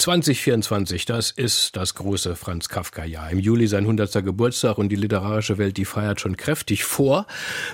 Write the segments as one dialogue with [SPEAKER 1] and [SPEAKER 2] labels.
[SPEAKER 1] 2024, das ist das große Franz Kafka-Jahr. Im Juli sein 100. Geburtstag und die literarische Welt, die feiert schon kräftig vor.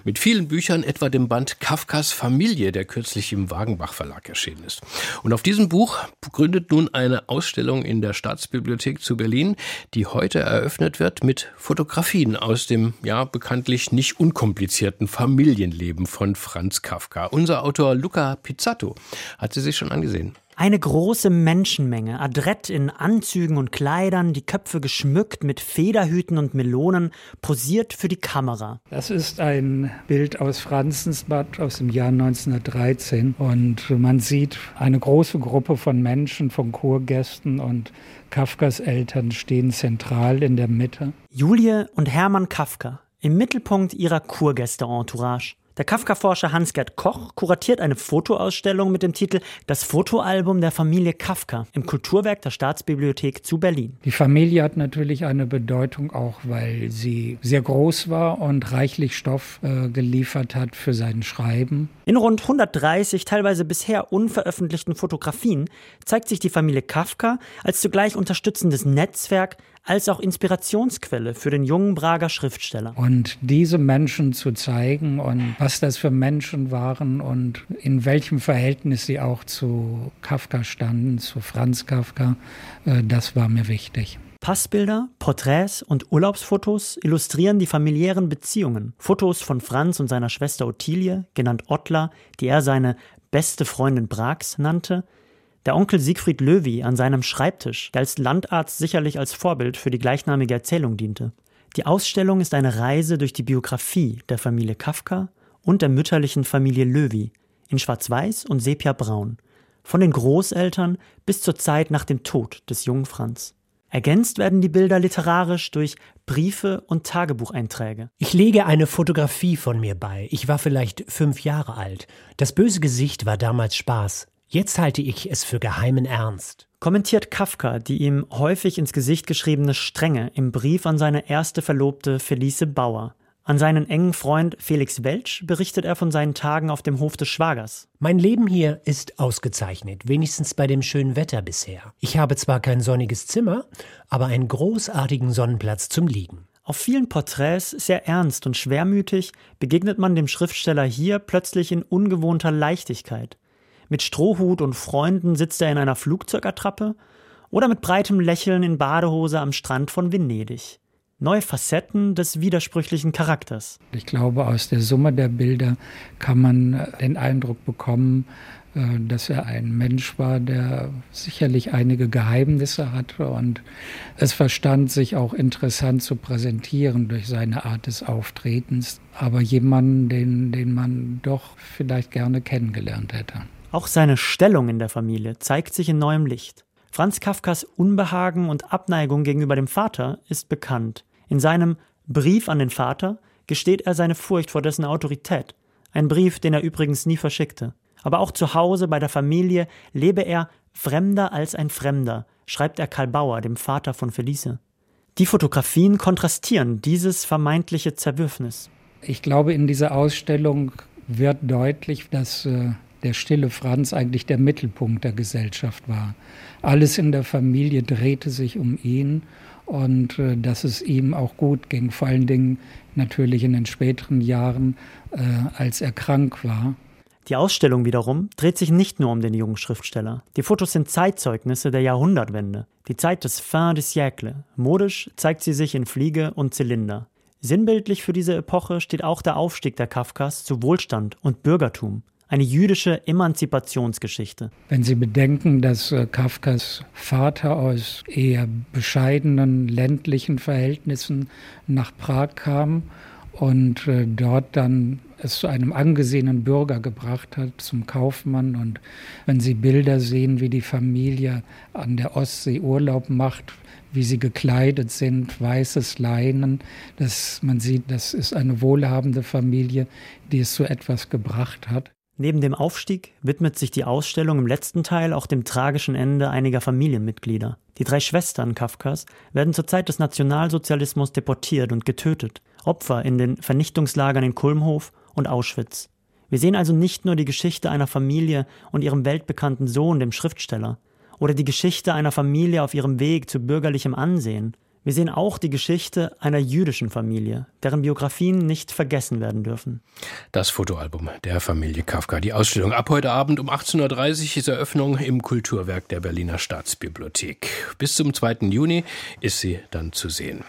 [SPEAKER 1] Mit vielen Büchern, etwa dem Band Kafkas Familie, der kürzlich im Wagenbach Verlag erschienen ist. Und auf diesem Buch gründet nun eine Ausstellung in der Staatsbibliothek zu Berlin, die heute eröffnet wird mit Fotografien aus dem, ja, bekanntlich nicht unkomplizierten Familienleben von Franz Kafka. Unser Autor Luca Pizzato hat sie sich schon angesehen.
[SPEAKER 2] Eine große Menschenmenge, adrett in Anzügen und Kleidern, die Köpfe geschmückt mit Federhüten und Melonen, posiert für die Kamera.
[SPEAKER 3] Das ist ein Bild aus Franzensbad aus dem Jahr 1913 und man sieht eine große Gruppe von Menschen, von Kurgästen und Kafkas Eltern stehen zentral in der Mitte.
[SPEAKER 2] Julie und Hermann Kafka im Mittelpunkt ihrer Kurgäste-Entourage. Der Kafka-Forscher Hans-Gerd Koch kuratiert eine Fotoausstellung mit dem Titel Das Fotoalbum der Familie Kafka im Kulturwerk der Staatsbibliothek zu Berlin.
[SPEAKER 3] Die Familie hat natürlich eine Bedeutung auch, weil sie sehr groß war und reichlich Stoff äh, geliefert hat für sein Schreiben.
[SPEAKER 2] In rund 130 teilweise bisher unveröffentlichten Fotografien zeigt sich die Familie Kafka als zugleich unterstützendes Netzwerk als auch Inspirationsquelle für den jungen Prager Schriftsteller.
[SPEAKER 3] Und diese Menschen zu zeigen und was das für Menschen waren und in welchem Verhältnis sie auch zu Kafka standen, zu Franz Kafka, äh, das war mir wichtig.
[SPEAKER 2] Passbilder, Porträts und Urlaubsfotos illustrieren die familiären Beziehungen. Fotos von Franz und seiner Schwester Ottilie, genannt Ottler, die er seine beste Freundin Brax nannte, der Onkel Siegfried Löwy an seinem Schreibtisch, der als Landarzt sicherlich als Vorbild für die gleichnamige Erzählung diente. Die Ausstellung ist eine Reise durch die Biografie der Familie Kafka und der mütterlichen Familie Löwy in Schwarz-Weiß und Sepia-Braun, von den Großeltern bis zur Zeit nach dem Tod des jungen Franz. Ergänzt werden die Bilder literarisch durch Briefe und Tagebucheinträge.
[SPEAKER 4] Ich lege eine Fotografie von mir bei. Ich war vielleicht fünf Jahre alt. Das böse Gesicht war damals Spaß. Jetzt halte ich es für geheimen Ernst.
[SPEAKER 2] Kommentiert Kafka die ihm häufig ins Gesicht geschriebene Strenge im Brief an seine erste Verlobte Felice Bauer. An seinen engen Freund Felix Welsch berichtet er von seinen Tagen auf dem Hof des Schwagers.
[SPEAKER 4] Mein Leben hier ist ausgezeichnet, wenigstens bei dem schönen Wetter bisher. Ich habe zwar kein sonniges Zimmer, aber einen großartigen Sonnenplatz zum Liegen.
[SPEAKER 2] Auf vielen Porträts, sehr ernst und schwermütig, begegnet man dem Schriftsteller hier plötzlich in ungewohnter Leichtigkeit. Mit Strohhut und Freunden sitzt er in einer Flugzeugattrappe oder mit breitem Lächeln in Badehose am Strand von Venedig. Neue Facetten des widersprüchlichen Charakters.
[SPEAKER 3] Ich glaube, aus der Summe der Bilder kann man den Eindruck bekommen, äh, dass er ein Mensch war, der sicherlich einige Geheimnisse hatte und es verstand, sich auch interessant zu präsentieren durch seine Art des Auftretens, aber jemanden, den, den man doch vielleicht gerne kennengelernt hätte.
[SPEAKER 2] Auch seine Stellung in der Familie zeigt sich in neuem Licht. Franz Kafkas Unbehagen und Abneigung gegenüber dem Vater ist bekannt. In seinem Brief an den Vater gesteht er seine Furcht vor dessen Autorität. Ein Brief, den er übrigens nie verschickte. Aber auch zu Hause bei der Familie lebe er fremder als ein Fremder, schreibt er Karl Bauer, dem Vater von Felice. Die Fotografien kontrastieren dieses vermeintliche Zerwürfnis.
[SPEAKER 3] Ich glaube, in dieser Ausstellung wird deutlich, dass äh, der stille Franz eigentlich der Mittelpunkt der Gesellschaft war. Alles in der Familie drehte sich um ihn und äh, dass es ihm auch gut ging, vor allen Dingen natürlich in den späteren Jahren, äh, als er krank war.
[SPEAKER 2] Die Ausstellung wiederum dreht sich nicht nur um den jungen Schriftsteller. Die Fotos sind Zeitzeugnisse der Jahrhundertwende, die Zeit des Fin de siècle. Modisch zeigt sie sich in Fliege und Zylinder. Sinnbildlich für diese Epoche steht auch der Aufstieg der Kafkas zu Wohlstand und Bürgertum eine jüdische Emanzipationsgeschichte.
[SPEAKER 3] Wenn Sie bedenken, dass äh, Kafkas Vater aus eher bescheidenen ländlichen Verhältnissen nach Prag kam und äh, dort dann es zu einem angesehenen Bürger gebracht hat, zum Kaufmann. Und wenn Sie Bilder sehen, wie die Familie an der Ostsee Urlaub macht, wie sie gekleidet sind, weißes Leinen, dass man sieht, das ist eine wohlhabende Familie, die es zu etwas gebracht hat.
[SPEAKER 2] Neben dem Aufstieg widmet sich die Ausstellung im letzten Teil auch dem tragischen Ende einiger Familienmitglieder. Die drei Schwestern Kafkas werden zur Zeit des Nationalsozialismus deportiert und getötet, Opfer in den Vernichtungslagern in Kulmhof und Auschwitz. Wir sehen also nicht nur die Geschichte einer Familie und ihrem weltbekannten Sohn, dem Schriftsteller, oder die Geschichte einer Familie auf ihrem Weg zu bürgerlichem Ansehen. Wir sehen auch die Geschichte einer jüdischen Familie, deren Biografien nicht vergessen werden dürfen.
[SPEAKER 1] Das Fotoalbum der Familie Kafka. Die Ausstellung ab heute Abend um 18.30 Uhr ist Eröffnung im Kulturwerk der Berliner Staatsbibliothek. Bis zum 2. Juni ist sie dann zu sehen.